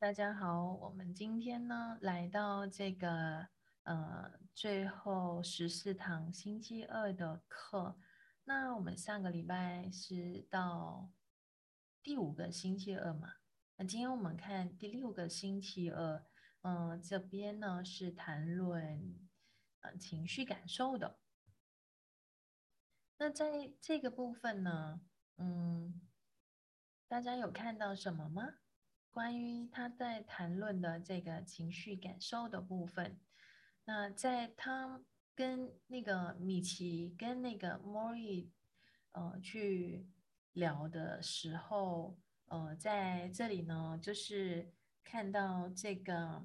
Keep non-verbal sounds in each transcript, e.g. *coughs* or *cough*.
大家好，我们今天呢来到这个呃最后十四堂星期二的课。那我们上个礼拜是到第五个星期二嘛？那今天我们看第六个星期二，嗯，这边呢是谈论呃情绪感受的。那在这个部分呢，嗯，大家有看到什么吗？关于他在谈论的这个情绪感受的部分，那在他跟那个米奇跟那个莫瑞，呃，去聊的时候，呃，在这里呢，就是看到这个。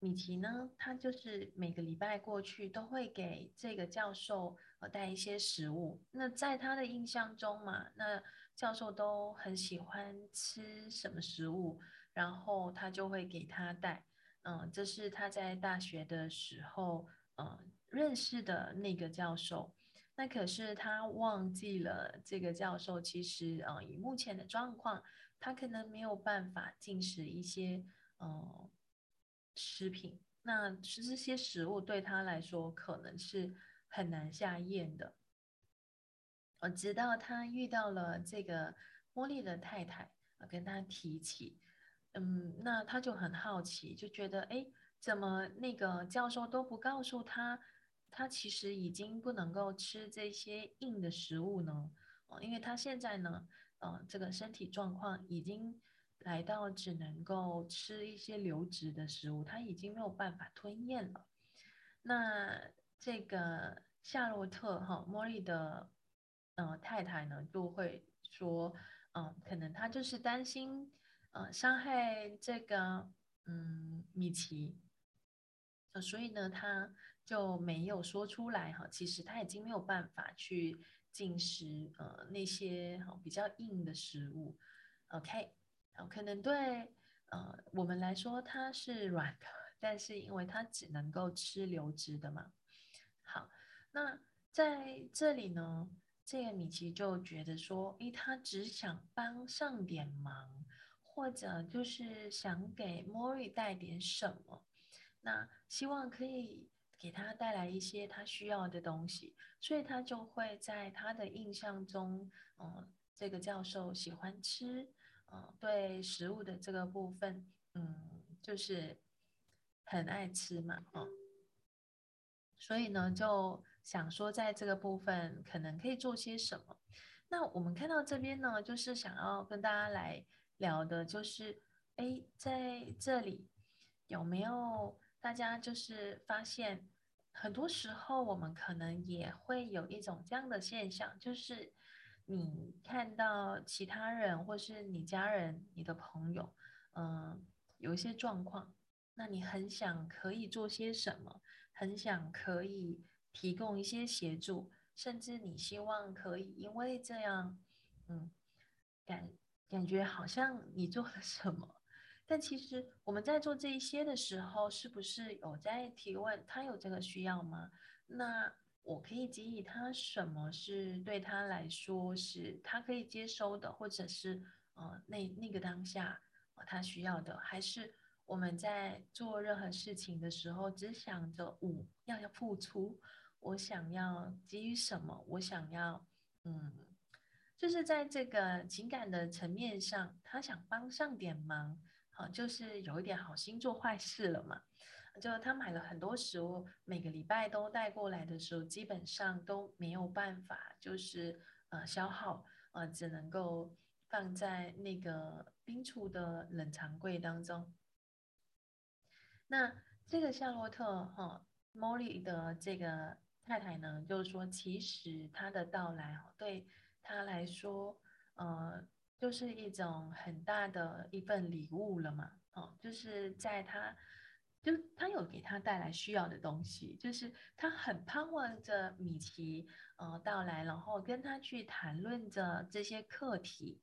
米奇呢，他就是每个礼拜过去都会给这个教授呃带一些食物。那在他的印象中嘛，那教授都很喜欢吃什么食物，然后他就会给他带。嗯，这是他在大学的时候嗯认识的那个教授。那可是他忘记了这个教授其实呃以目前的状况，他可能没有办法进食一些嗯。食品，那吃这些食物对他来说可能是很难下咽的。我直到他遇到了这个茉莉的太太，跟他提起，嗯，那他就很好奇，就觉得，哎，怎么那个教授都不告诉他，他其实已经不能够吃这些硬的食物呢？哦，因为他现在呢，呃，这个身体状况已经。来到只能够吃一些流质的食物，他已经没有办法吞咽了。那这个夏洛特哈莫莉的呃太太呢，就会说，嗯，可能他就是担心呃伤害这个嗯米奇，呃，所以呢他就没有说出来哈。其实他已经没有办法去进食呃那些哈比较硬的食物。OK。可能对呃我们来说它是软的，*laughs* 但是因为它只能够吃流质的嘛。好，那在这里呢，这个米奇就觉得说，诶，他只想帮上点忙，或者就是想给莫瑞带点什么，那希望可以给他带来一些他需要的东西，所以他就会在他的印象中，嗯，这个教授喜欢吃。嗯，对食物的这个部分，嗯，就是很爱吃嘛，哦，所以呢，就想说在这个部分可能可以做些什么。那我们看到这边呢，就是想要跟大家来聊的，就是，哎，在这里有没有大家就是发现，很多时候我们可能也会有一种这样的现象，就是。你看到其他人，或是你家人、你的朋友，嗯，有一些状况，那你很想可以做些什么，很想可以提供一些协助，甚至你希望可以因为这样，嗯，感感觉好像你做了什么，但其实我们在做这一些的时候，是不是有在提问他有这个需要吗？那？我可以给予他什么是对他来说是他可以接收的，或者是呃那那个当下他需要的，还是我们在做任何事情的时候只想着我要要付出，我想要给予什么，我想要嗯，就是在这个情感的层面上，他想帮上点忙，好，就是有一点好心做坏事了嘛。就他买了很多食物，每个礼拜都带过来的时候，基本上都没有办法，就是呃消耗，呃只能够放在那个冰橱的冷藏柜当中。那这个夏洛特哈莫莉的这个太太呢，就是说，其实他的到来哈对他来说，呃，就是一种很大的一份礼物了嘛，哦，就是在他。就他有给他带来需要的东西，就是他很盼望着米奇呃到来，然后跟他去谈论着这些课题。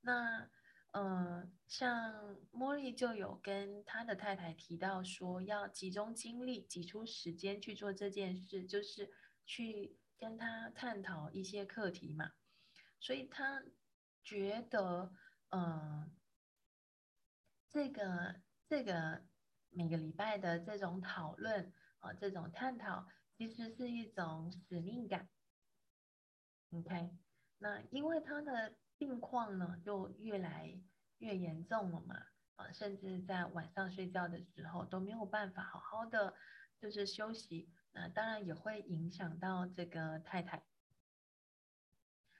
那嗯，像茉莉就有跟他的太太提到说，要集中精力、挤出时间去做这件事，就是去跟他探讨一些课题嘛。所以他觉得，嗯，这个这个每个礼拜的这种讨论啊，这种探讨，其实是一种使命感。OK，那因为他的病况呢，就越来越严重了嘛，啊，甚至在晚上睡觉的时候都没有办法好好的就是休息，那当然也会影响到这个太太。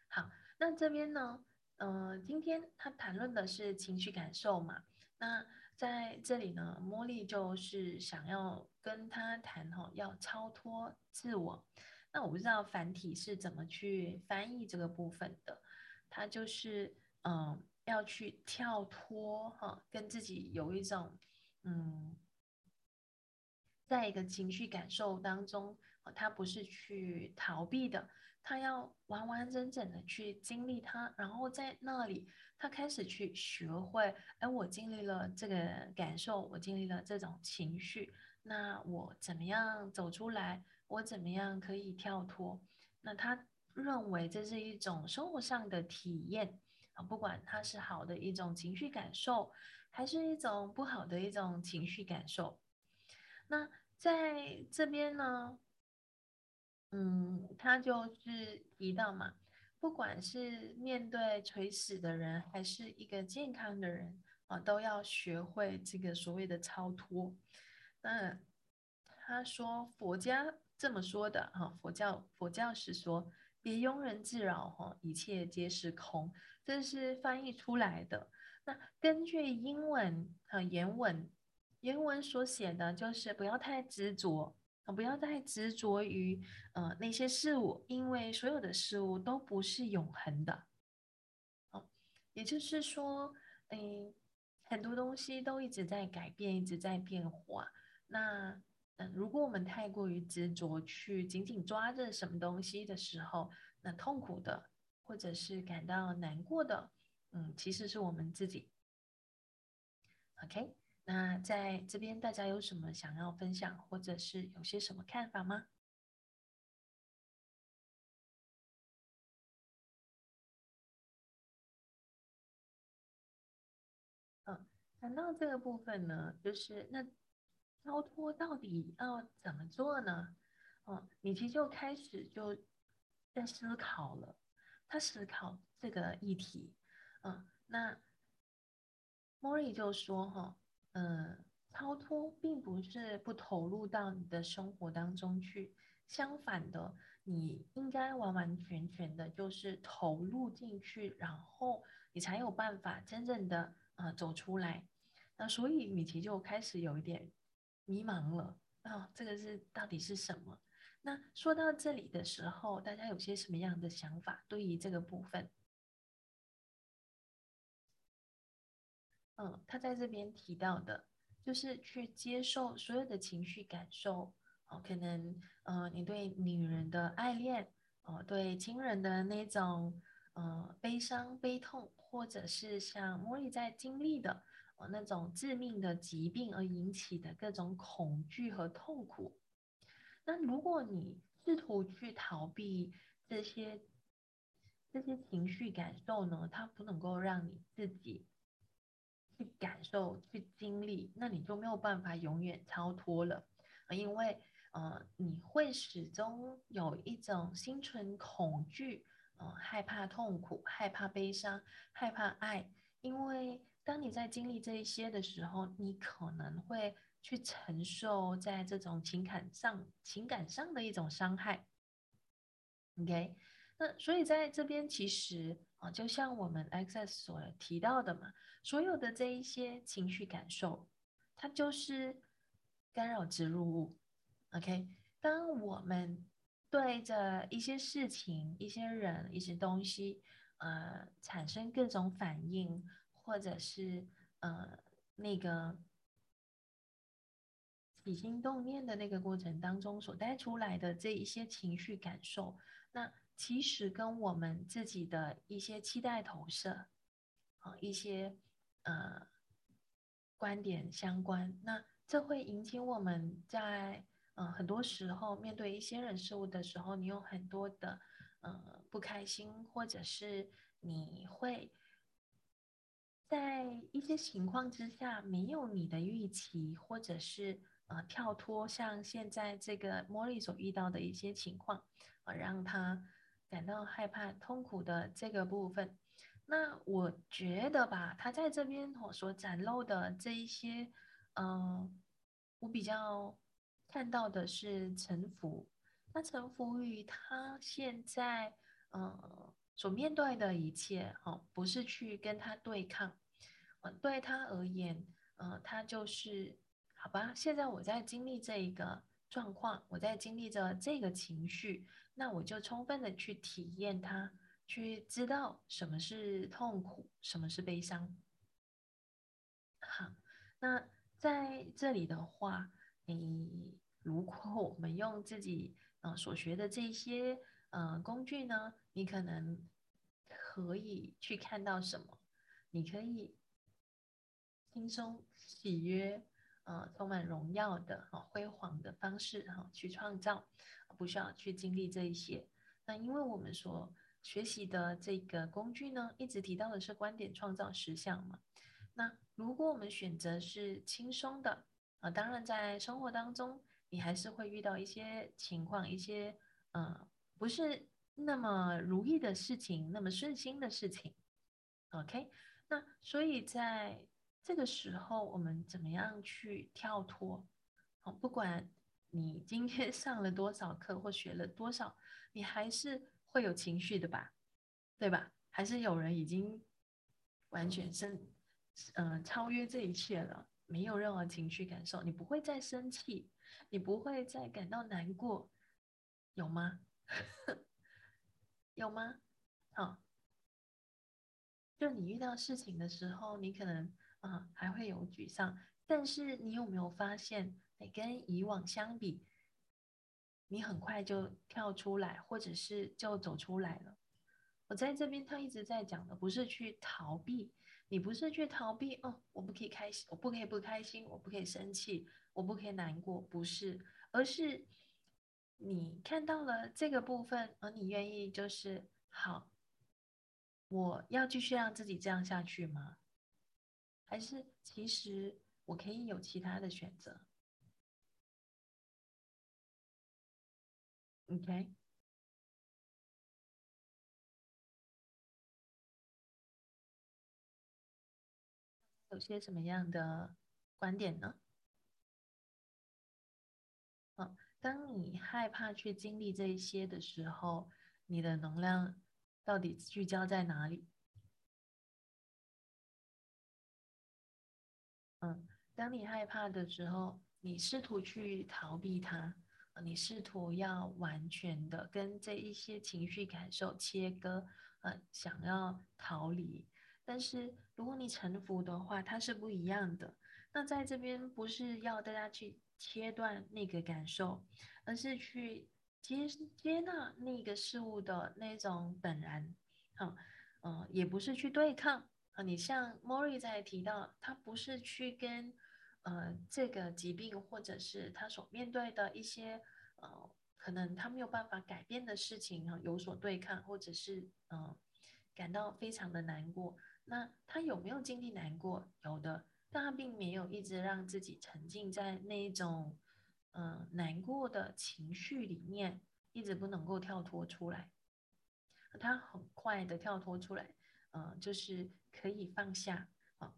好，那这边呢？呃，今天他谈论的是情绪感受嘛？那在这里呢，茉莉就是想要跟他谈哈，要超脱自我。那我不知道繁体是怎么去翻译这个部分的。他就是嗯，要去跳脱哈，跟自己有一种嗯，在一个情绪感受当中，他不是去逃避的。他要完完整整的去经历它，然后在那里，他开始去学会，哎，我经历了这个感受，我经历了这种情绪，那我怎么样走出来？我怎么样可以跳脱？那他认为这是一种生活上的体验啊，不管它是好的一种情绪感受，还是一种不好的一种情绪感受。那在这边呢？嗯，他就是提到嘛，不管是面对垂死的人，还是一个健康的人啊，都要学会这个所谓的超脱。那他说佛家这么说的哈，佛教佛教是说别庸人自扰哈，一切皆是空，这是翻译出来的。那根据英文和原文，原文所写的就是不要太执着。不要太执着于呃那些事物，因为所有的事物都不是永恒的。哦，也就是说，嗯，很多东西都一直在改变，一直在变化。那嗯，如果我们太过于执着去紧紧抓着什么东西的时候，那痛苦的或者是感到难过的，嗯，其实是我们自己。OK。那在这边，大家有什么想要分享，或者是有些什么看法吗？嗯，谈到这个部分呢，就是那超脱到底要怎么做呢？嗯，米奇就开始就在思考了，他思考这个议题。嗯，那莫瑞就说哈。嗯，超脱并不是不投入到你的生活当中去，相反的，你应该完完全全的，就是投入进去，然后你才有办法真正的呃走出来。那所以米奇就开始有一点迷茫了啊，这个是到底是什么？那说到这里的时候，大家有些什么样的想法？对于这个部分？嗯，他在这边提到的，就是去接受所有的情绪感受。哦，可能，呃，你对女人的爱恋，哦，对亲人的那种，呃，悲伤、悲痛，或者是像莫莉在经历的，那种致命的疾病而引起的各种恐惧和痛苦。那如果你试图去逃避这些这些情绪感受呢，它不能够让你自己。去感受、去经历，那你就没有办法永远超脱了，因为呃，你会始终有一种心存恐惧，呃，害怕痛苦、害怕悲伤、害怕爱，因为当你在经历这一些的时候，你可能会去承受在这种情感上、情感上的一种伤害。OK，那所以在这边其实。啊，就像我们 Access 所提到的嘛，所有的这一些情绪感受，它就是干扰植入物。OK，当我们对着一些事情、一些人、一些东西，呃，产生各种反应，或者是呃那个起心动念的那个过程当中所带出来的这一些情绪感受，那。其实跟我们自己的一些期待投射，啊，一些呃观点相关，那这会引起我们在呃很多时候面对一些人事物的时候，你有很多的呃不开心，或者是你会在一些情况之下，没有你的预期，或者是呃跳脱，像现在这个茉莉所遇到的一些情况，啊，让他感到害怕、痛苦的这个部分。那我觉得吧，他在这边我所展露的这一些，嗯，我比较看到的是臣服。那臣服于他现在，嗯，所面对的一切，哦，不是去跟他对抗，对他而言，嗯，他就是，好吧，现在我在经历这一个状况，我在经历着这个情绪，那我就充分的去体验它，去知道什么是痛苦，什么是悲伤。好，那在这里的话，你如果我们用自己。嗯，所学的这些呃工具呢，你可能可以去看到什么？你可以轻松、喜悦、呃，充满荣耀的、哈辉煌的方式哈去创造，不需要去经历这一些。那因为我们所学习的这个工具呢，一直提到的是观点创造实相嘛。那如果我们选择是轻松的啊，当然在生活当中。你还是会遇到一些情况，一些呃不是那么如意的事情，那么顺心的事情。OK，那所以在这个时候，我们怎么样去跳脱？哦，不管你今天 *laughs* 上了多少课或学了多少，你还是会有情绪的吧？对吧？还是有人已经完全生嗯超越这一切了，没有任何情绪感受，你不会再生气。你不会再感到难过，有吗？*laughs* 有吗？好，就你遇到事情的时候，你可能啊还会有沮丧，但是你有没有发现，你跟以往相比，你很快就跳出来，或者是就走出来了？我在这边，他一直在讲的不是去逃避，你不是去逃避哦，我不可以开心，我不可以不开心，我不可以生气。我不可以难过，不是，而是你看到了这个部分，而你愿意就是好，我要继续让自己这样下去吗？还是其实我可以有其他的选择？OK，有些什么样的观点呢？当你害怕去经历这一些的时候，你的能量到底聚焦在哪里？嗯，当你害怕的时候，你试图去逃避它，你试图要完全的跟这一些情绪感受切割，呃，想要逃离。但是如果你臣服的话，它是不一样的。那在这边不是要大家去。切断那个感受，而是去接接纳那个事物的那种本然，好，嗯，也不是去对抗啊。你像莫瑞在提到，他不是去跟呃这个疾病或者是他所面对的一些呃可能他没有办法改变的事情啊有所对抗，或者是嗯感到非常的难过。那他有没有经历难过？有的。但他并没有一直让自己沉浸在那一种，嗯，难过的情绪里面，一直不能够跳脱出来。他很快的跳脱出来，嗯，就是可以放下。好，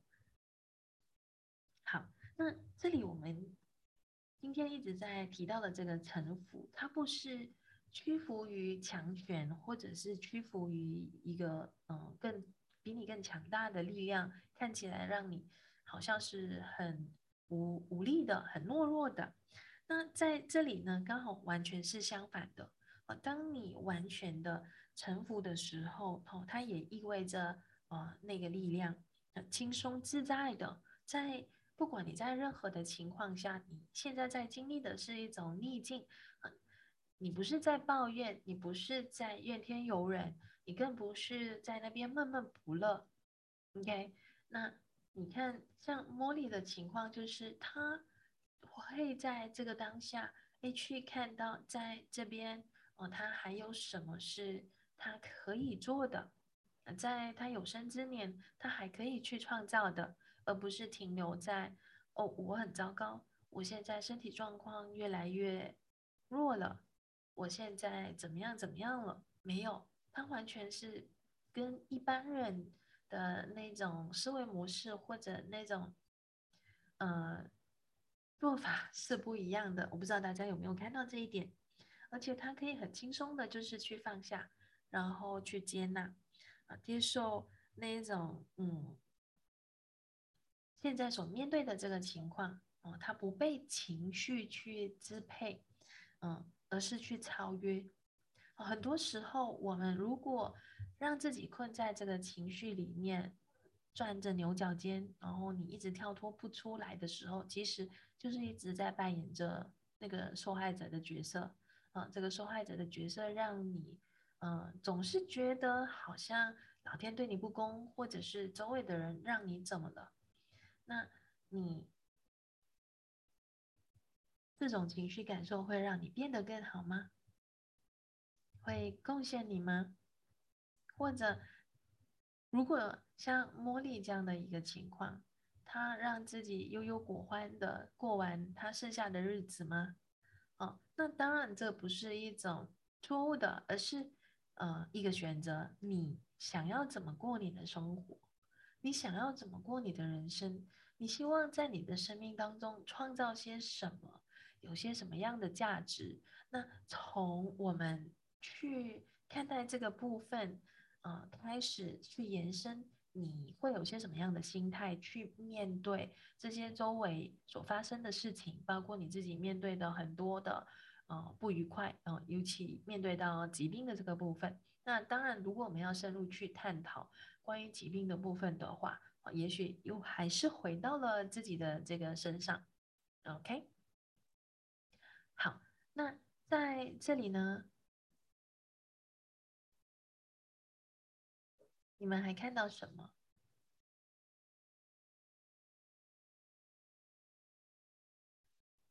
好，那这里我们今天一直在提到的这个臣服，它不是屈服于强权，或者是屈服于一个嗯更比你更强大的力量，看起来让你。好像是很无无力的，很懦弱的。那在这里呢，刚好完全是相反的。当你完全的臣服的时候，哦，它也意味着啊，那个力量很轻松自在的。在不管你在任何的情况下，你现在在经历的是一种逆境，你不是在抱怨，你不是在怨天尤人，你更不是在那边闷闷不乐。OK，那。你看，像茉莉的情况，就是她会在这个当下，哎，去看到在这边，哦，他还有什么是他可以做的，在他有生之年，他还可以去创造的，而不是停留在哦，我很糟糕，我现在身体状况越来越弱了，我现在怎么样怎么样了？没有，他完全是跟一般人的那种思维模式或者那种呃做法 *laughs* 是不一样的。我不知道大家有没有看到这一点，而且他可以很轻松的，就是去放下，然后去接纳。接受那一种，嗯，现在所面对的这个情况，哦，他不被情绪去支配，嗯，而是去超越。很多时候，我们如果让自己困在这个情绪里面，转着牛角尖，然后你一直跳脱不出来的时候，其实就是一直在扮演着那个受害者的角色，啊，这个受害者的角色让你。嗯，总是觉得好像老天对你不公，或者是周围的人让你怎么了？那你这种情绪感受会让你变得更好吗？会贡献你吗？或者，如果像茉莉这样的一个情况，她让自己悠悠果欢的过完她剩下的日子吗？哦，那当然这不是一种错误的，而是。呃，一个选择，你想要怎么过你的生活？你想要怎么过你的人生？你希望在你的生命当中创造些什么？有些什么样的价值？那从我们去看待这个部分，呃，开始去延伸，你会有些什么样的心态去面对这些周围所发生的事情，包括你自己面对的很多的。呃，不愉快啊，尤其面对到疾病的这个部分。那当然，如果我们要深入去探讨关于疾病的部分的话，啊，也许又还是回到了自己的这个身上。OK，好，那在这里呢，你们还看到什么？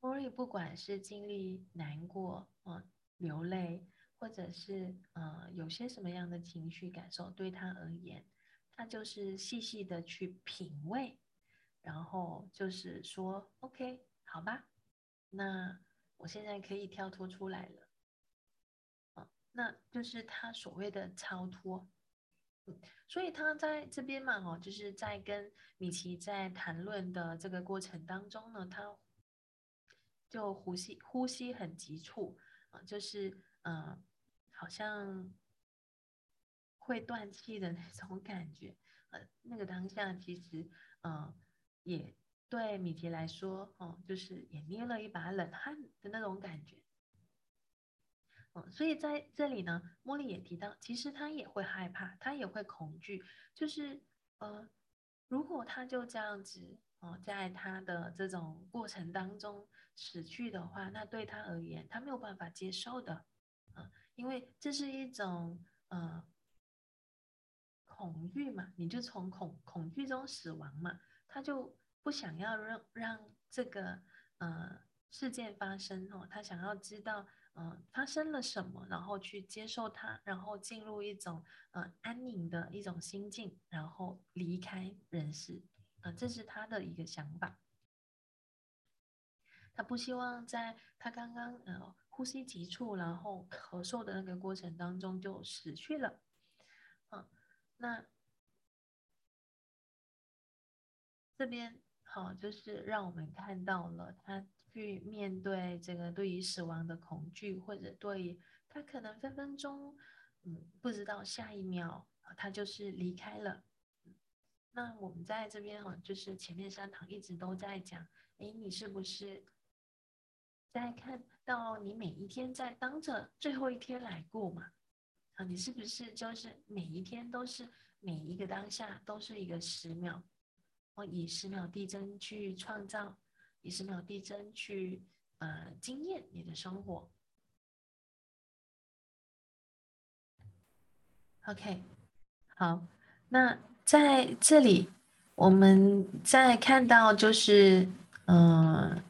茉莉不管是经历难过啊、流泪，或者是呃有些什么样的情绪感受，对他而言，他就是细细的去品味，然后就是说，OK，好吧，那我现在可以跳脱出来了，啊，那就是他所谓的超脱，嗯，所以他在这边嘛，哦，就是在跟米奇在谈论的这个过程当中呢，他。就呼吸呼吸很急促啊，就是嗯，好像会断气的那种感觉。呃，那个当下其实嗯，也对米奇来说哦，就是也捏了一把冷汗的那种感觉。嗯，所以在这里呢，茉莉也提到，其实他也会害怕，他也会恐惧，就是呃，如果他就这样子哦，在他的这种过程当中。死去的话，那对他而言，他没有办法接受的，啊，因为这是一种呃恐惧嘛，你就从恐恐惧中死亡嘛，他就不想要让让这个呃事件发生哦，他想要知道嗯发生了什么，然后去接受它，然后进入一种呃安宁的一种心境，然后离开人世，啊，这是他的一个想法。他不希望在他刚刚呃呼吸急促，然后咳嗽的那个过程当中就死去了，嗯，那这边好就是让我们看到了他去面对这个对于死亡的恐惧，或者对于他可能分分钟嗯不知道下一秒他就是离开了。那我们在这边哈，就是前面三堂一直都在讲，哎，你是不是？在看到你每一天在当着最后一天来过嘛？啊，你是不是就是每一天都是每一个当下都是一个十秒？我以十秒递增去创造，以十秒递增去呃经验你的生活。OK，好，那在这里我们再看到就是嗯。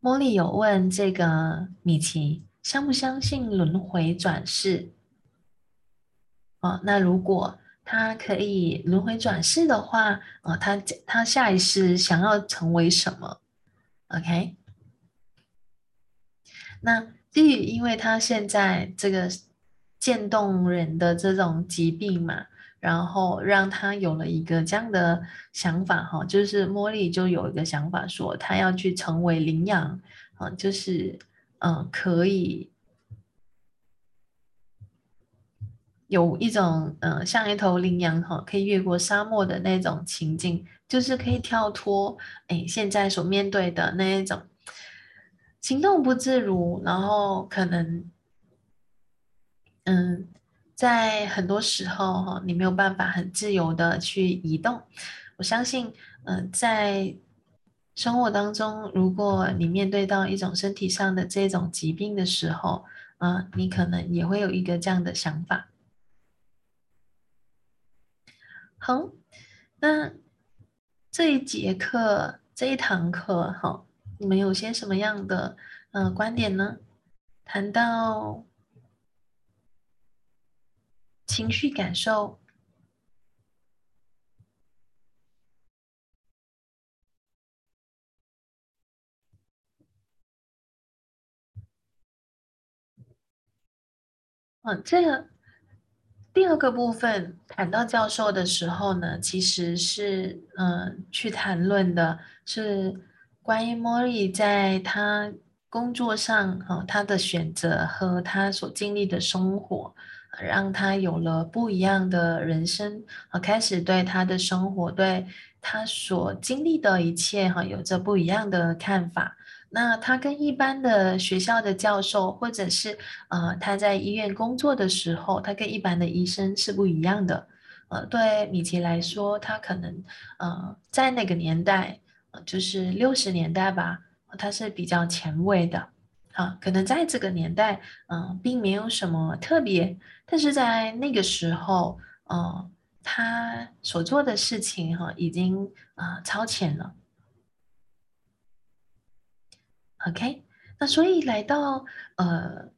茉莉有问这个米奇，相不相信轮回转世？哦，那如果他可以轮回转世的话，哦，他他下一世想要成为什么？OK？那至于因为他现在这个渐冻人的这种疾病嘛，然后让他有了一个这样的想法哈，就是茉莉就有一个想法说，他要去成为羚羊啊，就是嗯，可以。有一种，嗯，像一头羚羊哈，可以越过沙漠的那种情境，就是可以跳脱，哎，现在所面对的那一种行动不自如，然后可能，嗯，在很多时候哈，你没有办法很自由的去移动。我相信，嗯，在生活当中，如果你面对到一种身体上的这种疾病的时候，嗯，你可能也会有一个这样的想法。好，那这一节课这一堂课，哈，你们有些什么样的呃观点呢？谈到情绪感受，嗯，这个。第二个部分谈到教授的时候呢，其实是嗯，去谈论的是关于莫莉在他工作上哈，他的选择和他所经历的生活，让他有了不一样的人生啊，开始对他的生活，对他所经历的一切哈，有着不一样的看法。那他跟一般的学校的教授，或者是呃他在医院工作的时候，他跟一般的医生是不一样的。呃，对米奇来说，他可能呃在那个年代，就是六十年代吧，他是比较前卫的。啊，可能在这个年代，嗯，并没有什么特别，但是在那个时候，嗯，他所做的事情哈，已经啊超前了。OK，那所以来到呃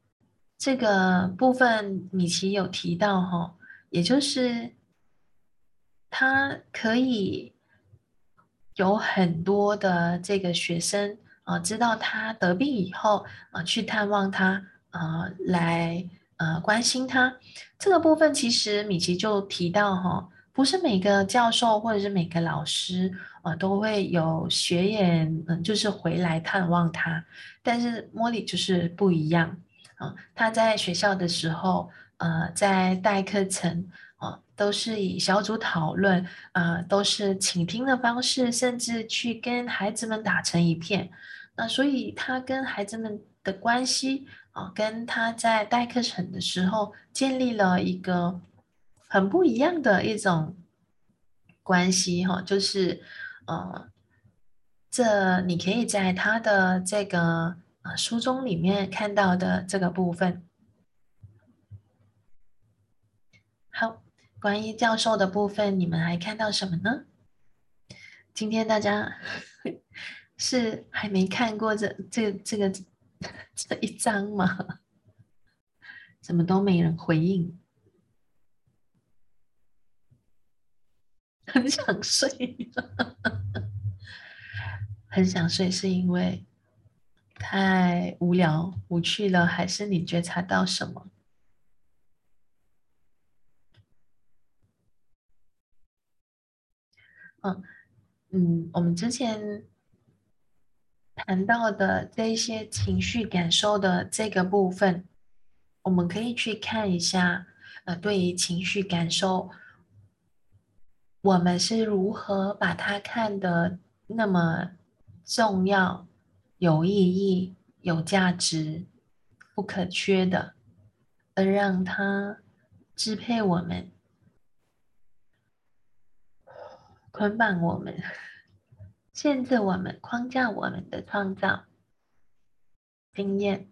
这个部分，米奇有提到哈，也就是他可以有很多的这个学生啊，知道他得病以后啊，去探望他啊，来呃关心他。这个部分其实米奇就提到哈，不是每个教授或者是每个老师。啊，都会有学员，嗯，就是回来探望他，但是茉莉就是不一样，啊，他在学校的时候，呃，在带课程，啊，都是以小组讨论，啊，都是倾听的方式，甚至去跟孩子们打成一片，那所以他跟孩子们的关系，啊，跟他在带课程的时候建立了一个很不一样的一种关系，哈，就是。呃，这你可以在他的这个呃书中里面看到的这个部分。好，关于教授的部分，你们还看到什么呢？今天大家 *laughs* 是还没看过这这这个这一章吗？*laughs* 怎么都没人回应？很想睡，很想睡，是因为太无聊、无趣了，还是你觉察到什么？嗯嗯，我们之前谈到的这一些情绪感受的这个部分，我们可以去看一下。呃，对于情绪感受。我们是如何把它看得那么重要、有意义、有价值、不可缺的，而让它支配我们、捆绑我们、*laughs* 限制我们、框架我们的创造经验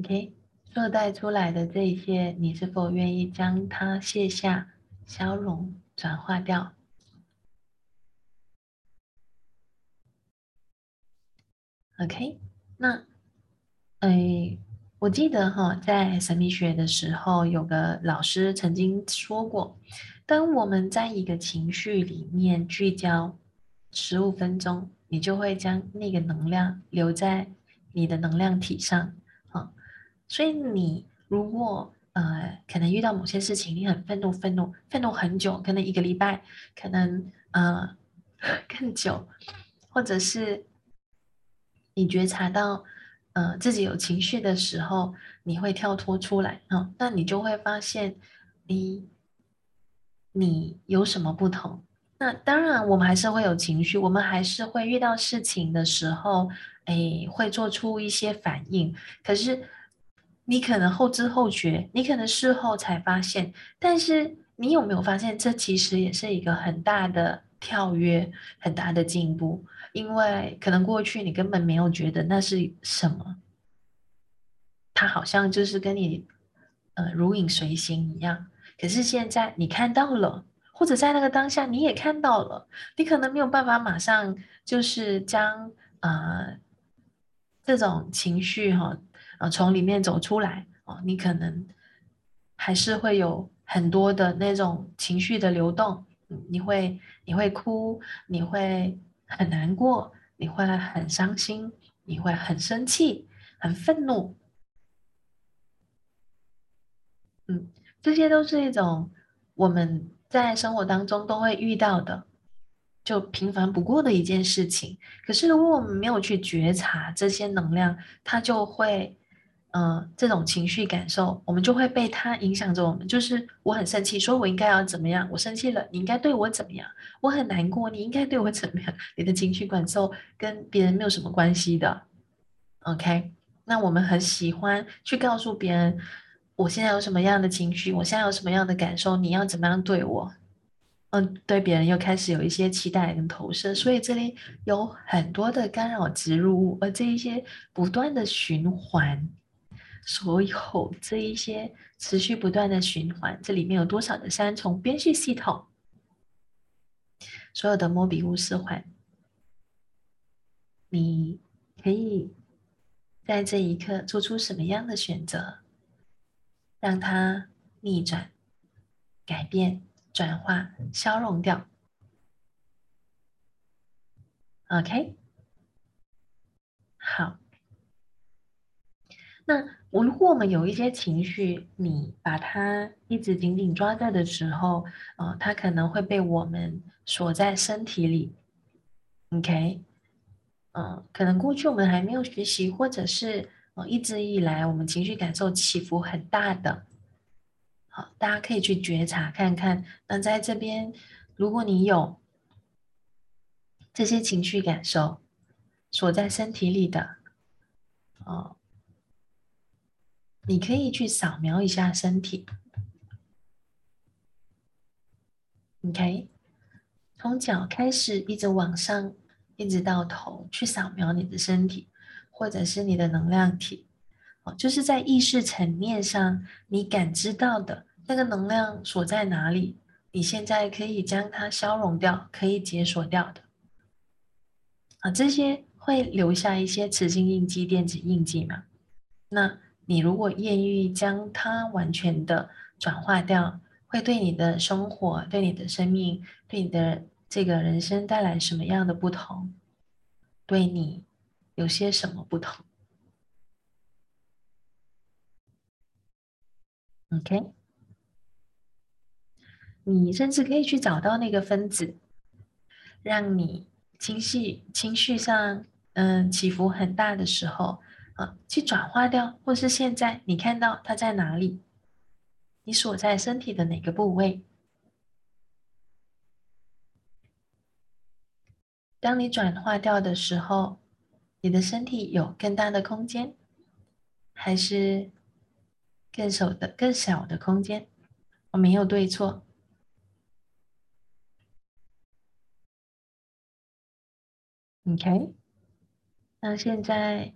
？OK。所带出来的这一些，你是否愿意将它卸下、消融、转化掉？OK，那，哎，我记得哈，在神秘学的时候，有个老师曾经说过，当我们在一个情绪里面聚焦十五分钟，你就会将那个能量留在你的能量体上，啊，所以你如果呃，可能遇到某些事情，你很愤怒，愤怒，愤怒很久，可能一个礼拜，可能呃 *laughs* 更久，或者是。你觉察到，呃，自己有情绪的时候，你会跳脱出来啊，那你就会发现，你你有什么不同？那当然，我们还是会有情绪，我们还是会遇到事情的时候，哎，会做出一些反应。可是你可能后知后觉，你可能事后才发现，但是你有没有发现，这其实也是一个很大的跳跃，很大的进步。因为可能过去你根本没有觉得那是什么，它好像就是跟你呃如影随形一样。可是现在你看到了，或者在那个当下你也看到了，你可能没有办法马上就是将呃这种情绪哈呃从里面走出来哦，你可能还是会有很多的那种情绪的流动，你会你会哭，你会。很难过，你会很伤心，你会很生气，很愤怒，嗯，这些都是一种我们在生活当中都会遇到的，就平凡不过的一件事情。可是如果我们没有去觉察这些能量，它就会。嗯，这种情绪感受，我们就会被它影响着。我们就是我很生气，说我应该要怎么样？我生气了，你应该对我怎么样？我很难过，你应该对我怎么样？*laughs* 你的情绪感受跟别人没有什么关系的。OK，那我们很喜欢去告诉别人，我现在有什么样的情绪，我现在有什么样的感受，你要怎么样对我？嗯，对别人又开始有一些期待跟投射，所以这里有很多的干扰植入物，而这一些不断的循环。所有这一些持续不断的循环，这里面有多少的三重编序系统？所有的摩比乌斯环，你可以在这一刻做出什么样的选择，让它逆转、改变、转化、消融掉？OK，好。那我如果我们有一些情绪，你把它一直紧紧抓在的时候，呃，它可能会被我们锁在身体里。OK，嗯，可能过去我们还没有学习，或者是呃一直以来我们情绪感受起伏很大的。好，大家可以去觉察看看。那在这边，如果你有这些情绪感受锁在身体里的，哦。你可以去扫描一下身体，OK，从脚开始，一直往上，一直到头，去扫描你的身体，或者是你的能量体，哦，就是在意识层面上，你感知到的那个能量锁在哪里？你现在可以将它消融掉，可以解锁掉的，啊，这些会留下一些磁性印记、电子印记嘛？那。你如果愿意将它完全的转化掉，会对你的生活、对你的生命、对你的这个人生带来什么样的不同？对你有些什么不同？OK，你甚至可以去找到那个分子，让你情绪情绪上嗯起伏很大的时候。啊，去转化掉，或是现在你看到它在哪里？你所在身体的哪个部位？当你转化掉的时候，你的身体有更大的空间，还是更小的、更小的空间？我没有对错。OK，那现在。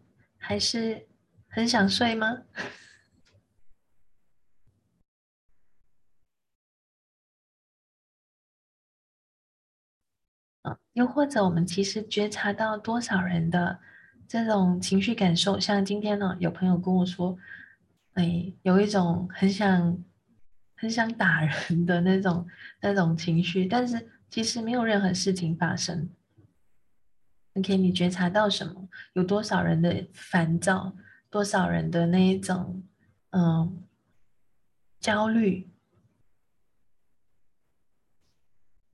还是很想睡吗？*laughs* 又或者我们其实觉察到多少人的这种情绪感受，像今天呢，有朋友跟我说，哎，有一种很想很想打人的那种那种情绪，但是其实没有任何事情发生。OK，你觉察到什么？有多少人的烦躁？多少人的那一种嗯焦虑？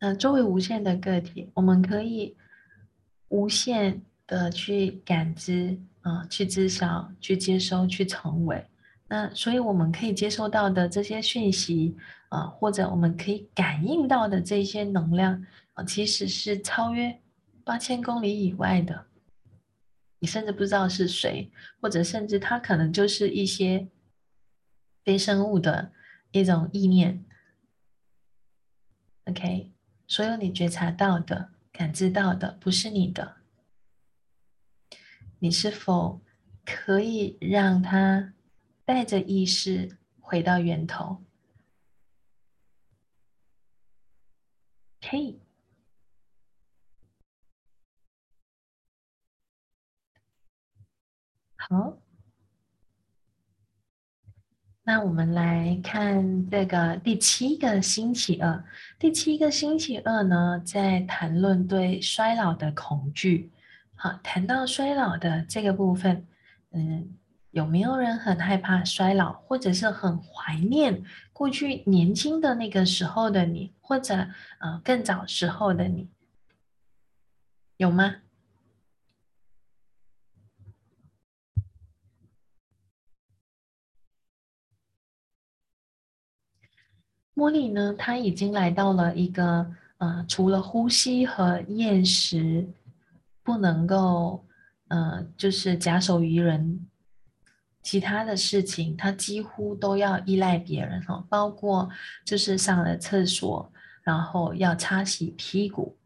那周围无限的个体，我们可以无限的去感知啊，去知晓，去接收，去成为。那所以我们可以接收到的这些讯息啊，或者我们可以感应到的这些能量啊，其实是超越八千公里以外的。你甚至不知道是谁，或者甚至它可能就是一些非生物的一种意念。OK。所有你觉察到的、感知到的，不是你的。你是否可以让它带着意识回到源头？可以。好。那我们来看这个第七个星期二。第七个星期二呢，在谈论对衰老的恐惧。好，谈到衰老的这个部分，嗯，有没有人很害怕衰老，或者是很怀念过去年轻的那个时候的你，或者呃更早时候的你，有吗？茉莉呢？她已经来到了一个呃，除了呼吸和厌食不能够呃，就是假手于人，其他的事情她几乎都要依赖别人哈，包括就是上了厕所，然后要擦洗屁股。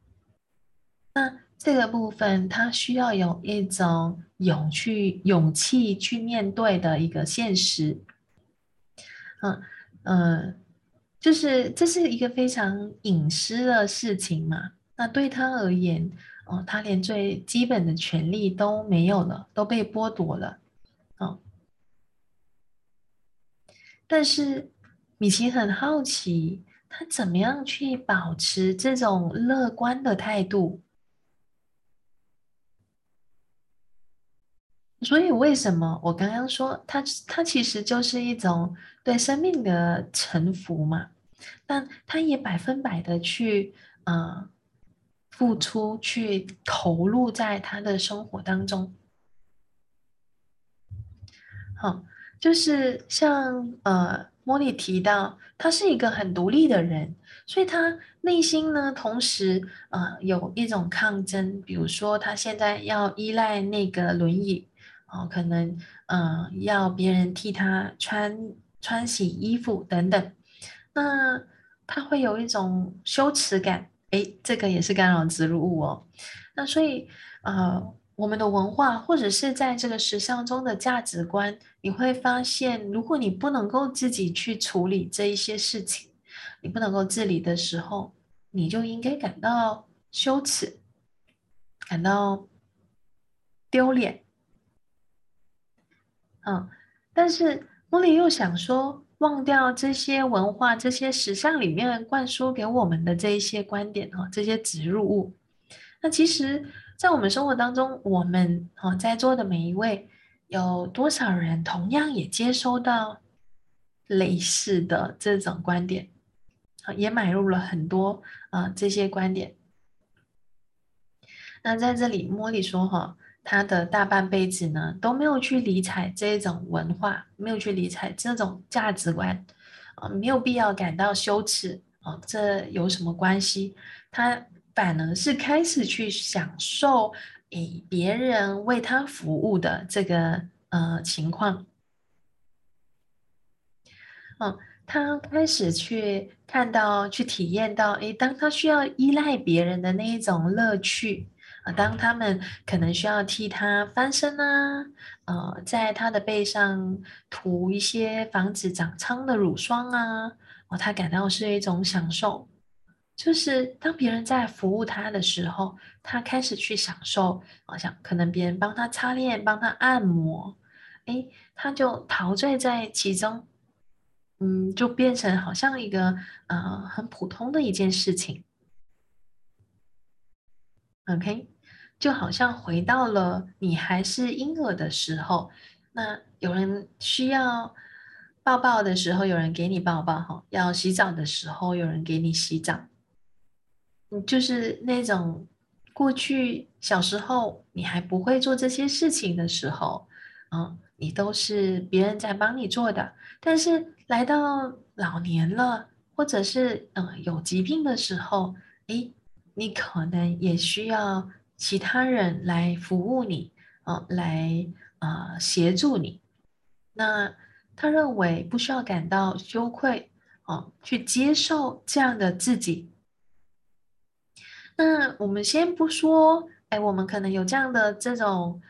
那这个部分，他需要有一种勇去勇气去面对的一个现实。嗯嗯。就是这是一个非常隐私的事情嘛？那对他而言，哦，他连最基本的权利都没有了，都被剥夺了，哦。但是米奇很好奇，他怎么样去保持这种乐观的态度？所以为什么我刚刚说他他其实就是一种对生命的臣服嘛？但他也百分百的去呃付出，去投入在他的生活当中。好，就是像呃莫莉提到，他是一个很独立的人，所以他内心呢，同时呃有一种抗争，比如说他现在要依赖那个轮椅。哦，可能嗯，要别人替他穿穿洗衣服等等，那他会有一种羞耻感，诶，这个也是干扰植入物哦。那所以呃，我们的文化或者是在这个时尚中的价值观，你会发现，如果你不能够自己去处理这一些事情，你不能够自理的时候，你就应该感到羞耻，感到丢脸。嗯，但是莫莉又想说，忘掉这些文化、这些时尚里面灌输给我们的这一些观点哈，这些植入物。那其实，在我们生活当中，我们哈在座的每一位，有多少人同样也接收到类似的这种观点，也买入了很多啊这些观点。那在这里，茉莉说哈。他的大半辈子呢都没有去理睬这种文化，没有去理睬这种价值观，啊，没有必要感到羞耻啊，这有什么关系？他反而是开始去享受以别人为他服务的这个呃情况，嗯，他开始去看到、去体验到，诶，当他需要依赖别人的那一种乐趣。当他们可能需要替他翻身啊，呃，在他的背上涂一些防止长疮的乳霜啊，哦，他感到是一种享受。就是当别人在服务他的时候，他开始去享受，好像可能别人帮他擦脸、帮他按摩，哎，他就陶醉在其中，嗯，就变成好像一个呃很普通的一件事情。OK，就好像回到了你还是婴儿的时候，那有人需要抱抱的时候，有人给你抱抱哈；要洗澡的时候，有人给你洗澡。嗯，就是那种过去小时候你还不会做这些事情的时候，嗯，你都是别人在帮你做的。但是来到老年了，或者是嗯有疾病的时候，诶，你可能也需要其他人来服务你，嗯，来呃协助你。那他认为不需要感到羞愧，哦，去接受这样的自己。那我们先不说，哎，我们可能有这样的这种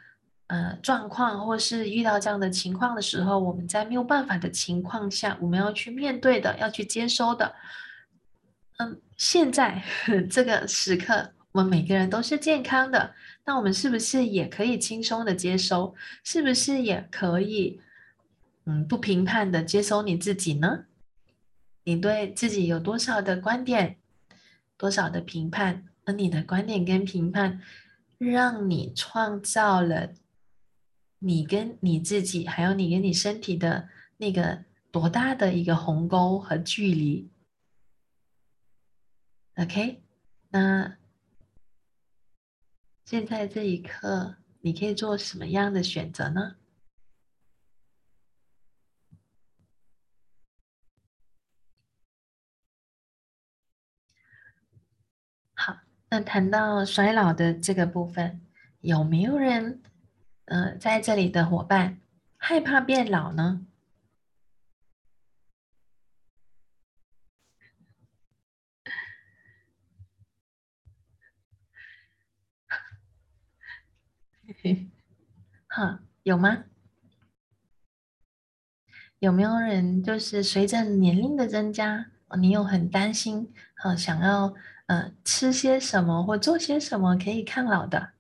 呃状况，或是遇到这样的情况的时候，我们在没有办法的情况下，我们要去面对的，要去接收的。嗯，现在 *laughs* 这个时刻，我们每个人都是健康的，那我们是不是也可以轻松的接收？是不是也可以嗯不评判的接收你自己呢？你对自己有多少的观点，多少的评判？而你的观点跟评判，让你创造了你跟你自己，还有你跟你身体的那个多大的一个鸿沟和距离？OK，那现在这一刻，你可以做什么样的选择呢？好那谈到衰老的这个部分，有没有人，呃，在这里的伙伴害怕变老呢？*laughs* 哈，有吗？有没有人就是随着年龄的增加，你又很担心，哈，想要？呃，吃些什么或做些什么可以抗老的？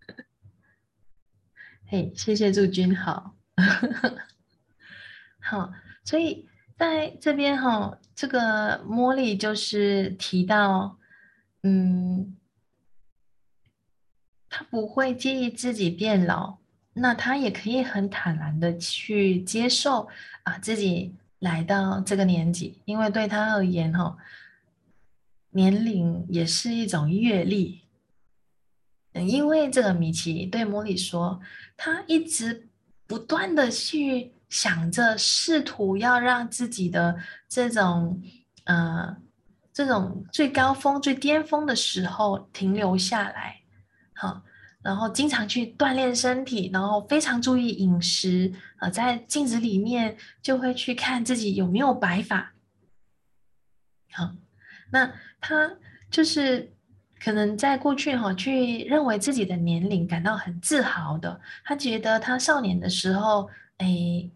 *laughs* 嘿，谢谢祝君好，*laughs* 好，所以在这边哈，这个茉莉就是提到，嗯，他不会介意自己变老，那他也可以很坦然的去接受啊自己。来到这个年纪，因为对他而言，哈，年龄也是一种阅历。因为这个米奇对莫莉说，他一直不断的去想着，试图要让自己的这种，呃，这种最高峰、最巅峰的时候停留下来，好。然后经常去锻炼身体，然后非常注意饮食呃，在镜子里面就会去看自己有没有白发。好，那他就是可能在过去哈，去认为自己的年龄感到很自豪的，他觉得他少年的时候哎，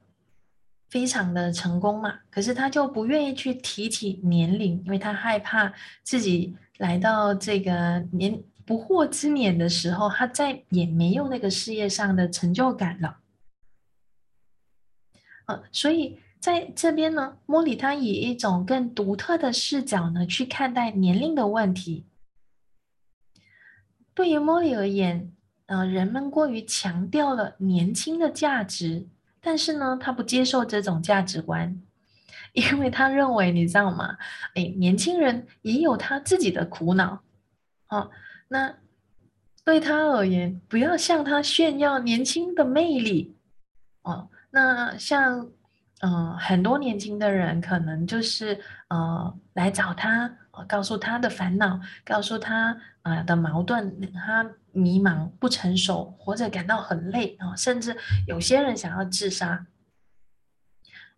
非常的成功嘛，可是他就不愿意去提起年龄，因为他害怕自己来到这个年。不惑之年的时候，他再也没有那个事业上的成就感了。呃，所以在这边呢，莫里他以一种更独特的视角呢去看待年龄的问题。对于莫里而言，呃，人们过于强调了年轻的价值，但是呢，他不接受这种价值观，因为他认为，你知道吗？哎，年轻人也有他自己的苦恼，啊。那对他而言，不要向他炫耀年轻的魅力哦。那像嗯，很多年轻的人可能就是呃来找他，告诉他的烦恼，告诉他啊的矛盾，他迷茫、不成熟，或者感到很累啊，甚至有些人想要自杀。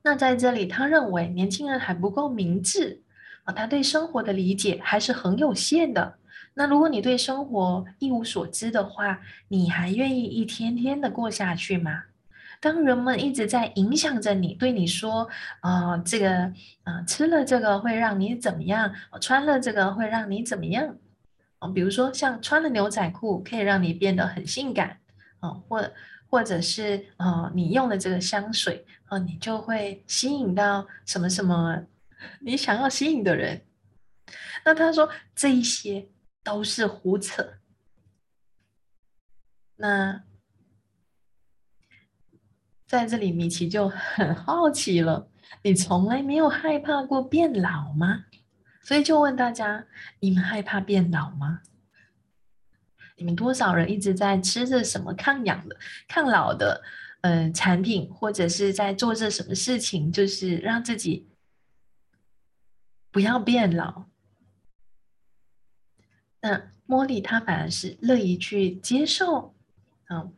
那在这里，他认为年轻人还不够明智啊，他对生活的理解还是很有限的。那如果你对生活一无所知的话，你还愿意一天天的过下去吗？当人们一直在影响着你，对你说啊，这个啊，吃了这个会让你怎么样？穿了这个会让你怎么样？啊，比如说像穿了牛仔裤可以让你变得很性感啊，或或者是啊，你用了这个香水啊，你就会吸引到什么什么你想要吸引的人。那他说这一些都是胡扯。那在这里，米奇就很好奇了：你从来没有害怕过变老吗？所以就问大家：你们害怕变老吗？你们多少人一直在吃着什么抗氧的、抗老的呃产品，或者是在做着什么事情，就是让自己不要变老？那茉莉她反而是乐意去接受，嗯，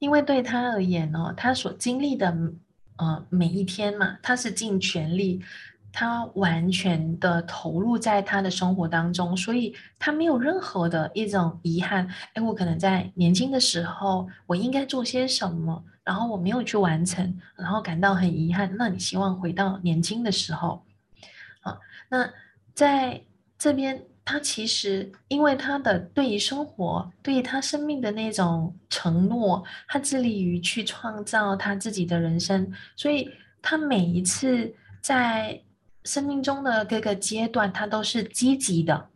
因为对他而言呢，他所经历的呃每一天嘛，他是尽全力，他完全的投入在他的生活当中，所以他没有任何的一种遗憾。哎，我可能在年轻的时候，我应该做些什么，然后我没有去完成，然后感到很遗憾。那你希望回到年轻的时候？那在这边，他其实因为他的对于生活、对于他生命的那种承诺，他致力于去创造他自己的人生，所以他每一次在生命中的各个阶段，他都是积极的，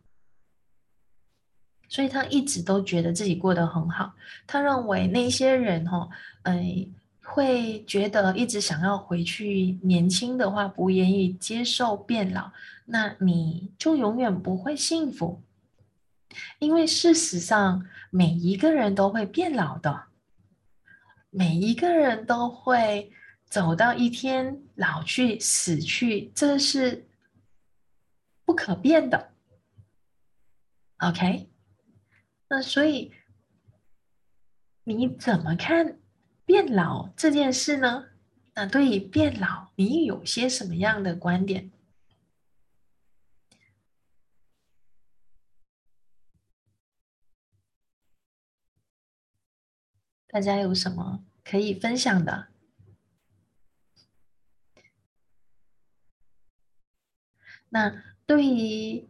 所以他一直都觉得自己过得很好。他认为那些人哈，哎。会觉得一直想要回去年轻的话，不愿意接受变老，那你就永远不会幸福。因为事实上，每一个人都会变老的，每一个人都会走到一天老去、死去，这是不可变的。OK，那所以你怎么看？变老这件事呢？那对于变老，你有些什么样的观点？大家有什么可以分享的？那对于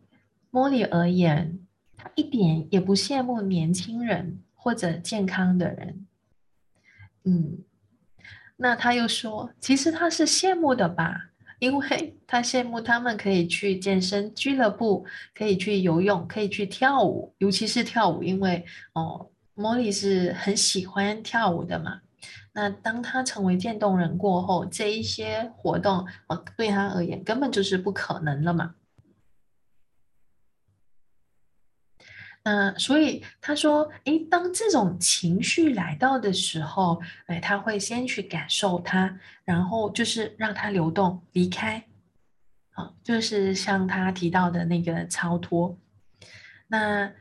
茉莉而言，她一点也不羡慕年轻人或者健康的人。嗯，那他又说，其实他是羡慕的吧，因为他羡慕他们可以去健身俱乐部，可以去游泳，可以去跳舞，尤其是跳舞，因为哦，茉莉是很喜欢跳舞的嘛。那当他成为渐冻人过后，这一些活动哦，对他而言根本就是不可能了嘛。那所以他说，诶，当这种情绪来到的时候，哎，他会先去感受它，然后就是让它流动离开，啊，就是像他提到的那个超脱。那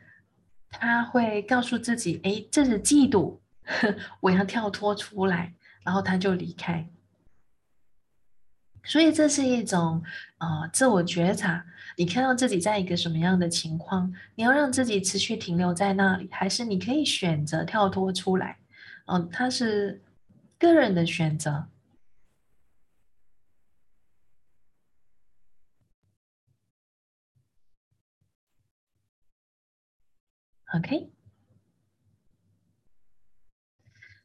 他会告诉自己，哎，这是嫉妒，*laughs* 我要跳脱出来，然后他就离开。所以这是一种呃自我觉察。你看到自己在一个什么样的情况，你要让自己持续停留在那里，还是你可以选择跳脱出来？嗯，它是个人的选择。OK，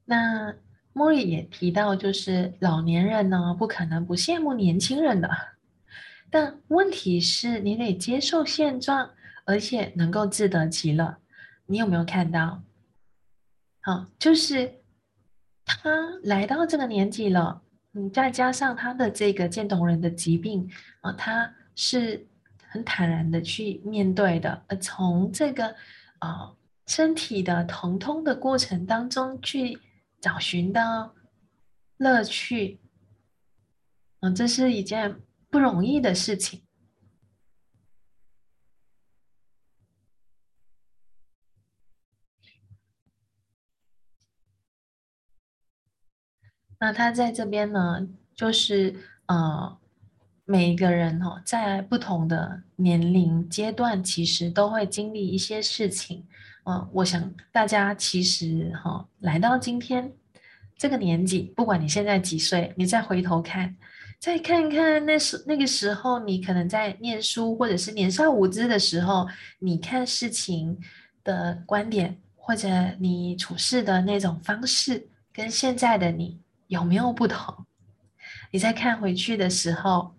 那莫莉也提到，就是老年人呢，不可能不羡慕年轻人的。但问题是你得接受现状，而且能够自得其乐。你有没有看到？好，就是他来到这个年纪了，嗯，再加上他的这个渐冻人的疾病啊，他是很坦然的去面对的，而从这个啊身体的疼痛的过程当中去找寻到乐趣，嗯，这是一件。不容易的事情。那他在这边呢，就是呃，每一个人哈，在不同的年龄阶段，其实都会经历一些事情嗯，我想大家其实哈，来到今天这个年纪，不管你现在几岁，你再回头看，再看看那时那个时候，你可能在念书或者是年少无知的时候，你看事情的观点或者你处事的那种方式，跟现在的你有没有不同？你再看回去的时候，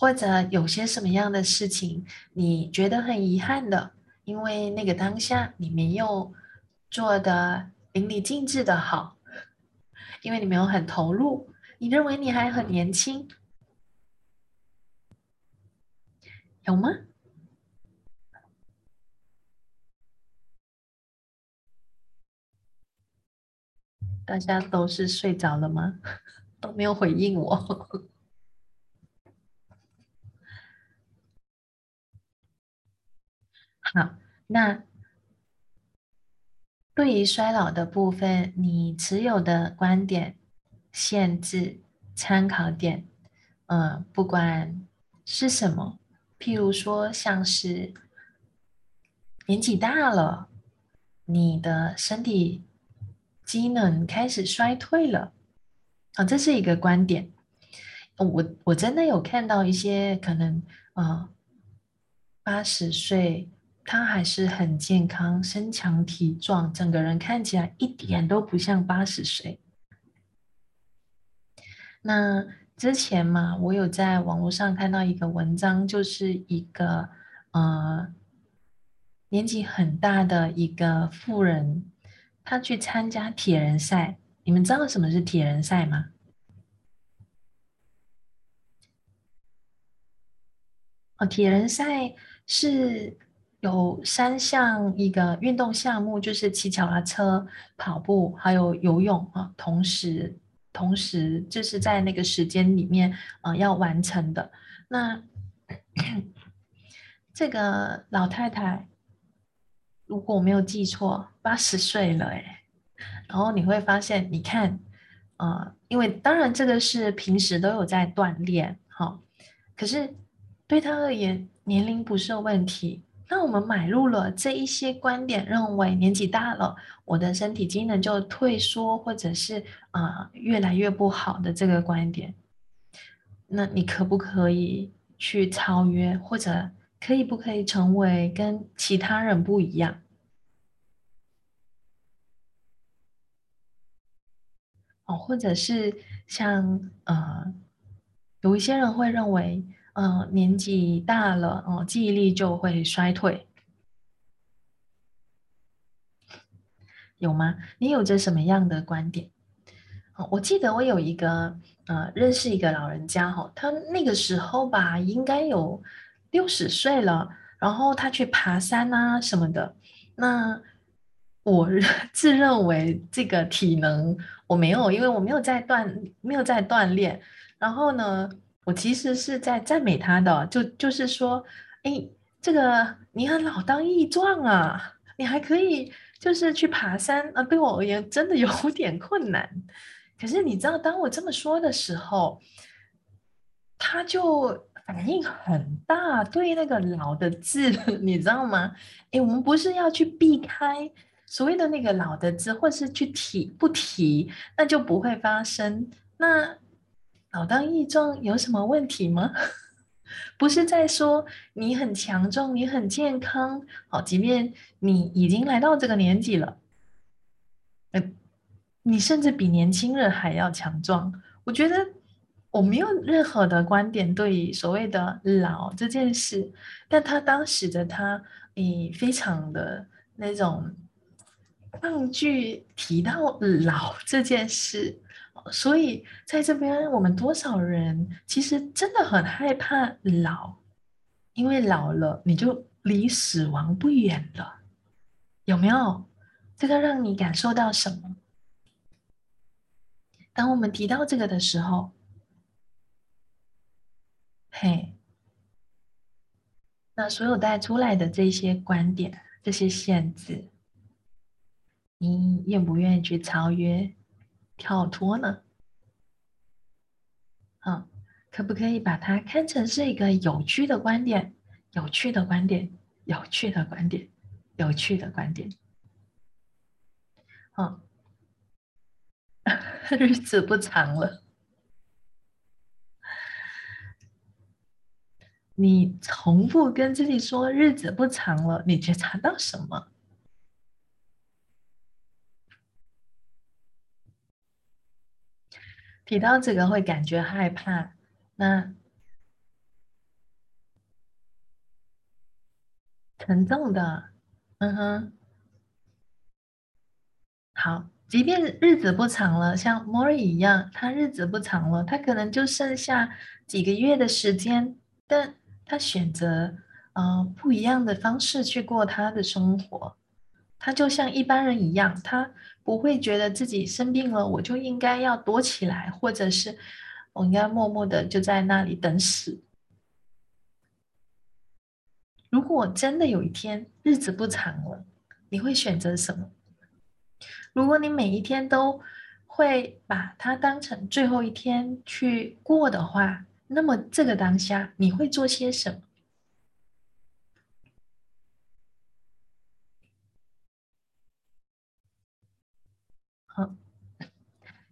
或者有些什么样的事情你觉得很遗憾的？因为那个当下你没有做的淋漓尽致的好，因为你没有很投入，你认为你还很年轻，有吗？大家都是睡着了吗？*laughs* 都没有回应我。好，那对于衰老的部分，你持有的观点、限制、参考点，嗯，不管是什么，譬如说像是年纪大了，你的身体机能开始衰退了，啊，这是一个观点。我我真的有看到一些可能，呃，八十岁。他还是很健康，身强体壮，整个人看起来一点都不像八十岁。那之前嘛，我有在网络上看到一个文章，就是一个呃年纪很大的一个妇人，他去参加铁人赛。你们知道什么是铁人赛吗？哦，铁人赛是。有三项一个运动项目，就是骑脚踏车、跑步，还有游泳啊。同时，同时就是在那个时间里面啊要完成的。那 *coughs* 这个老太太，如果我没有记错，八十岁了哎。然后你会发现，你看啊，因为当然这个是平时都有在锻炼哈，可是对他而言，年龄不是问题。那我们买入了这一些观点，认为年纪大了，我的身体机能就退缩，或者是啊越来越不好的这个观点，那你可不可以去超越，或者可以不可以成为跟其他人不一样？哦，或者是像呃，有一些人会认为。嗯，年纪大了哦，记忆力就会衰退，有吗？你有着什么样的观点？哦，我记得我有一个呃，认识一个老人家哈，他那个时候吧，应该有六十岁了，然后他去爬山啊什么的。那我 *laughs* 自认为这个体能我没有，因为我没有在锻，没有在锻炼。然后呢？我其实是在赞美他的，就就是说，哎，这个你很老当益壮啊，你还可以就是去爬山啊，对我而言真的有 *laughs* 点困难。可是你知道，当我这么说的时候，他就反应很大，对那个“老”的字，*laughs* 你知道吗？哎，我们不是要去避开所谓的那个“老”的字，或是去提不提，那就不会发生。那。老当益壮有什么问题吗？*laughs* 不是在说你很强壮，你很健康，好，即便你已经来到这个年纪了，你甚至比年轻人还要强壮。我觉得我没有任何的观点对所谓的老这件事，但他当时的他，诶，非常的那种抗拒提到老这件事。所以在这边，我们多少人其实真的很害怕老，因为老了你就离死亡不远了，有没有？这个让你感受到什么？当我们提到这个的时候，嘿，那所有带出来的这些观点、这些限制，你愿不愿意去超越？跳脱呢？嗯，可不可以把它看成是一个有趣的观点？有趣的观点，有趣的观点，有趣的观点。嗯，*laughs* 日子不长了，你重复跟自己说日子不长了，你觉察到什么？提到这个会感觉害怕，那沉重的，嗯哼。好，即便日子不长了，像莫瑞一样，他日子不长了，他可能就剩下几个月的时间，但他选择呃不一样的方式去过他的生活。他就像一般人一样，他不会觉得自己生病了，我就应该要躲起来，或者是我应该默默的就在那里等死。如果真的有一天日子不长了，你会选择什么？如果你每一天都会把它当成最后一天去过的话，那么这个当下你会做些什么？好，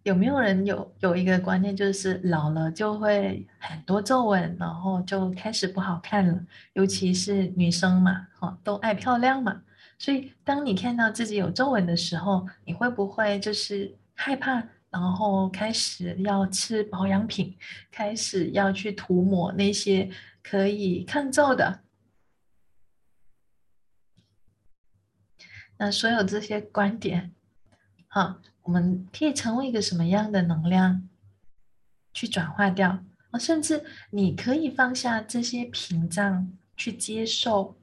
有没有人有有一个观念，就是老了就会很多皱纹，然后就开始不好看了？尤其是女生嘛，哈，都爱漂亮嘛。所以，当你看到自己有皱纹的时候，你会不会就是害怕，然后开始要吃保养品，开始要去涂抹那些可以抗皱的？那所有这些观点，好，我们可以成为一个什么样的能量去转化掉？啊，甚至你可以放下这些屏障，去接受。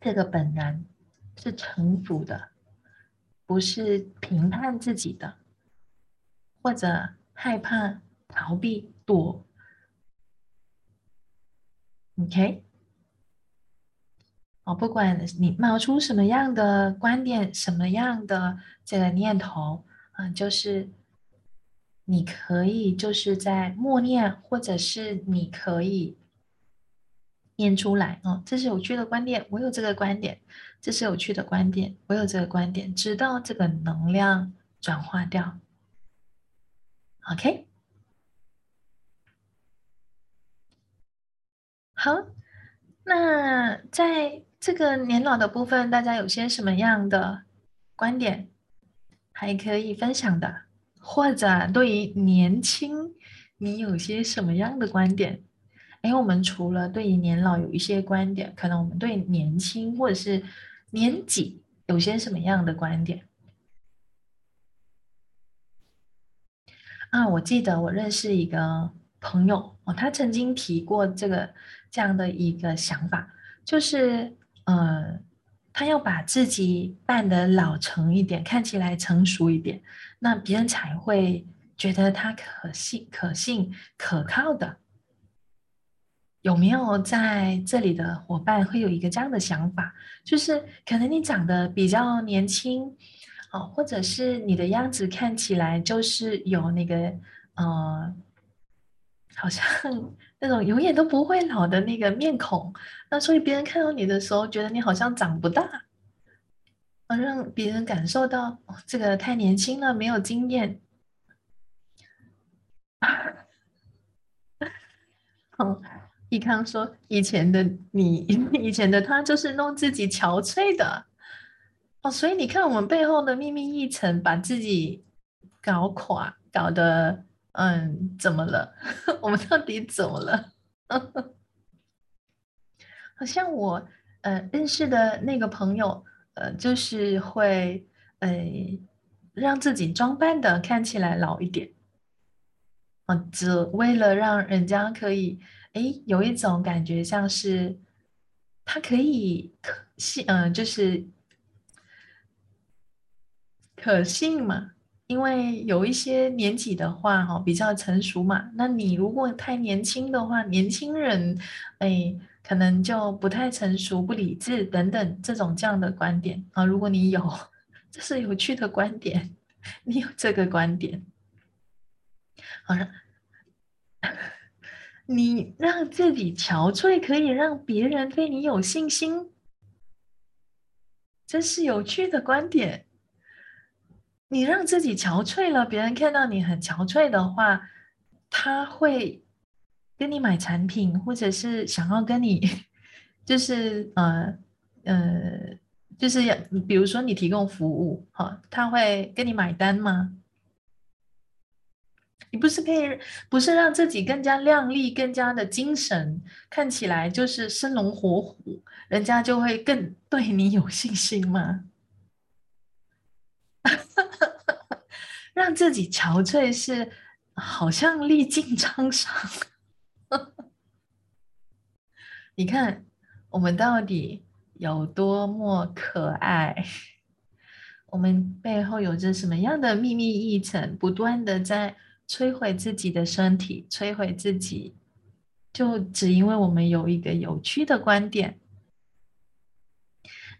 这个本然是臣服的，不是评判自己的，或者害怕、逃避、躲。OK，哦，不管你冒出什么样的观点、什么样的这个念头，嗯，就是你可以就是在默念，或者是你可以。念出来哦，这是有趣的观点，我有这个观点，这是有趣的观点，我有这个观点，直到这个能量转化掉。OK，好，那在这个年老的部分，大家有些什么样的观点还可以分享的？或者对于年轻，你有些什么样的观点？哎，我们除了对于年老有一些观点，可能我们对年轻或者是年纪有些什么样的观点？啊，我记得我认识一个朋友哦，他曾经提过这个这样的一个想法，就是呃，他要把自己扮得老成一点，看起来成熟一点，那别人才会觉得他可信、可信、可靠的。有没有在这里的伙伴会有一个这样的想法？就是可能你长得比较年轻，哦，或者是你的样子看起来就是有那个呃，好像那种永远都不会老的那个面孔，那所以别人看到你的时候，觉得你好像长不大，让别人感受到，这个太年轻了，没有经验。好。*laughs* 易康说：“以前的你，*laughs* 以前的他，就是弄自己憔悴的哦。所以你看，我们背后的秘密一层，把自己搞垮，搞得嗯，怎么了？*laughs* 我们到底怎么了？*laughs* 好像我呃认识的那个朋友，呃，就是会呃让自己装扮的看起来老一点，啊，只为了让人家可以。”哎，有一种感觉，像是他可以可信，嗯，就是可信嘛。因为有一些年纪的话，哈，比较成熟嘛。那你如果太年轻的话，年轻人，哎，可能就不太成熟、不理智等等这种这样的观点啊。如果你有，这是有趣的观点，你有这个观点，好像。*laughs* 你让自己憔悴，可以让别人对你有信心，这是有趣的观点。你让自己憔悴了，别人看到你很憔悴的话，他会跟你买产品，或者是想要跟你，*laughs* 就是呃呃，就是要比如说你提供服务，哈，他会跟你买单吗？你不是可以，不是让自己更加亮丽、更加的精神，看起来就是生龙活虎，人家就会更对你有信心吗？让自己憔悴是好像历尽沧桑。你看我们到底有多么可爱？我们背后有着什么样的秘密议程，不断的在摧毁自己的身体，摧毁自己，就只因为我们有一个有趣的观点。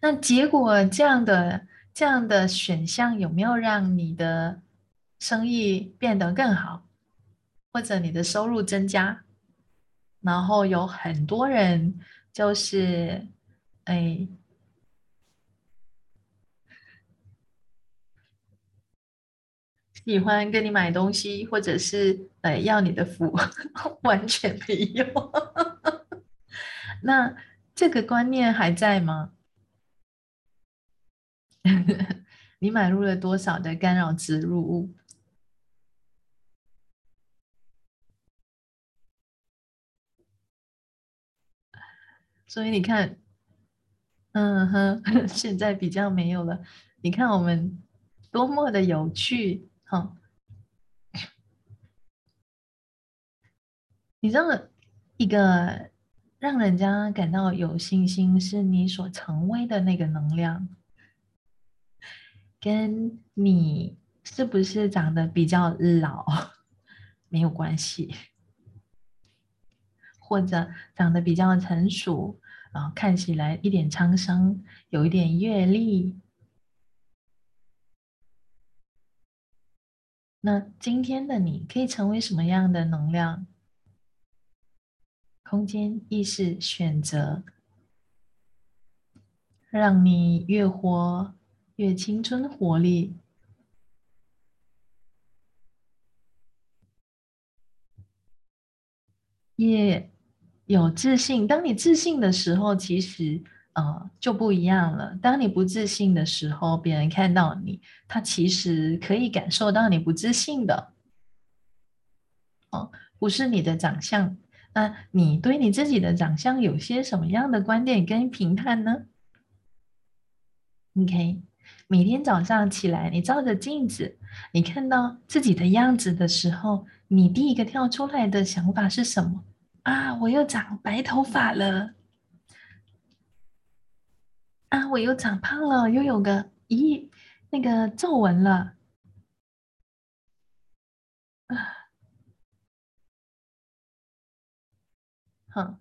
那结果这样的这样的选项有没有让你的生意变得更好，或者你的收入增加？然后有很多人就是哎。喜欢跟你买东西，或者是呃要你的福，*laughs* 完全没有。那这个观念还在吗？*laughs* 你买入了多少的干扰植入物？所以你看，嗯哼，*laughs* 现在比较没有了。你看我们多么的有趣。好，你知道一个让人家感到有信心，是你所成为的那个能量，跟你是不是长得比较老 *laughs* 没有关系，或者长得比较成熟啊，看起来一点沧桑，有一点阅历。那今天的你可以成为什么样的能量？空间意识选择，让你越活越青春活力，也有自信。当你自信的时候，其实。呃，就不一样了。当你不自信的时候，别人看到你，他其实可以感受到你不自信的。哦，不是你的长相。那你对你自己的长相有些什么样的观点跟评判呢？OK，每天早上起来，你照着镜子，你看到自己的样子的时候，你第一个跳出来的想法是什么？啊，我又长白头发了。啊！我又长胖了，又有个咦，那个皱纹了。啊，好，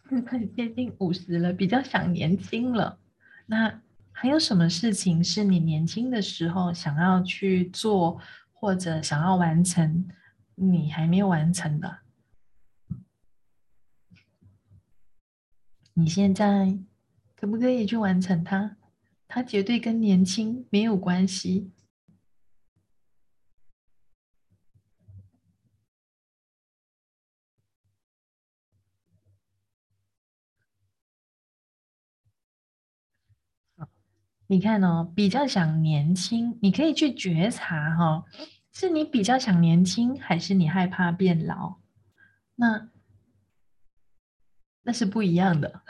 *laughs* 现在接近五十了，比较想年轻了。那还有什么事情是你年轻的时候想要去做，或者想要完成，你还没有完成的？你现在可不可以去完成它？它绝对跟年轻没有关系。你看哦，比较想年轻，你可以去觉察哈，是你比较想年轻，还是你害怕变老？那。那是不一样的，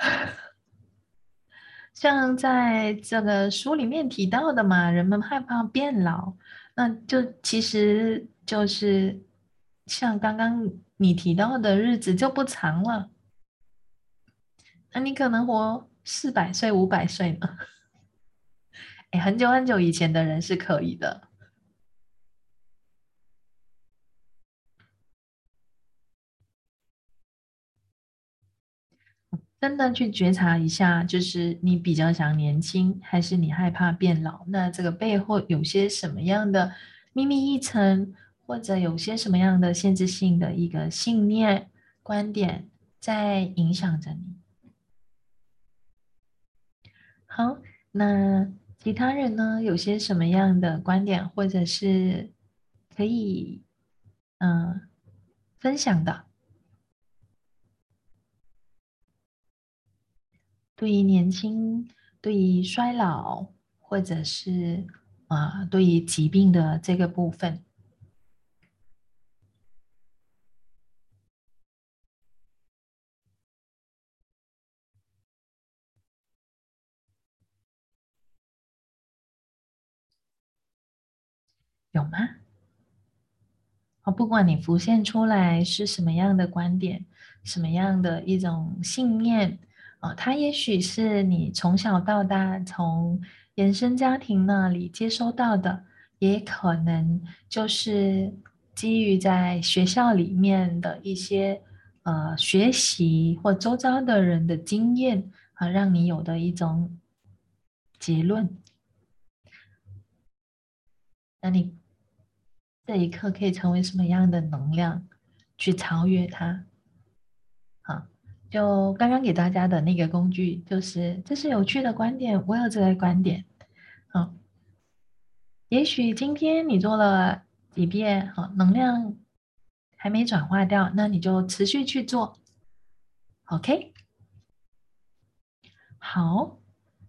*laughs* 像在这个书里面提到的嘛，人们害怕变老，那就其实就是像刚刚你提到的日子就不长了，那你可能活四百岁、五百岁呢？*laughs* 哎，很久很久以前的人是可以的。真的去觉察一下，就是你比较想年轻，还是你害怕变老？那这个背后有些什么样的秘密一层，或者有些什么样的限制性的一个信念、观点在影响着你？好，那其他人呢？有些什么样的观点，或者是可以嗯分享的？对于年轻，对于衰老，或者是啊，对于疾病的这个部分，有吗？哦，不管你浮现出来是什么样的观点，什么样的一种信念。啊，它也许是你从小到大从原生家庭那里接收到的，也可能就是基于在学校里面的一些呃学习或周遭的人的经验啊，让你有的一种结论。那你这一刻可以成为什么样的能量去超越它？就刚刚给大家的那个工具，就是这是有趣的观点，我有这个观点。好，也许今天你做了几遍，好，能量还没转化掉，那你就持续去做。OK，好，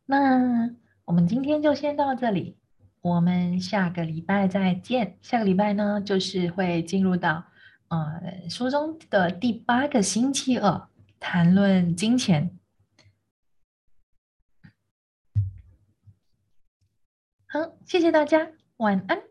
那我们今天就先到这里，我们下个礼拜再见。下个礼拜呢，就是会进入到呃书中的第八个星期二。谈论金钱，好，谢谢大家，晚安。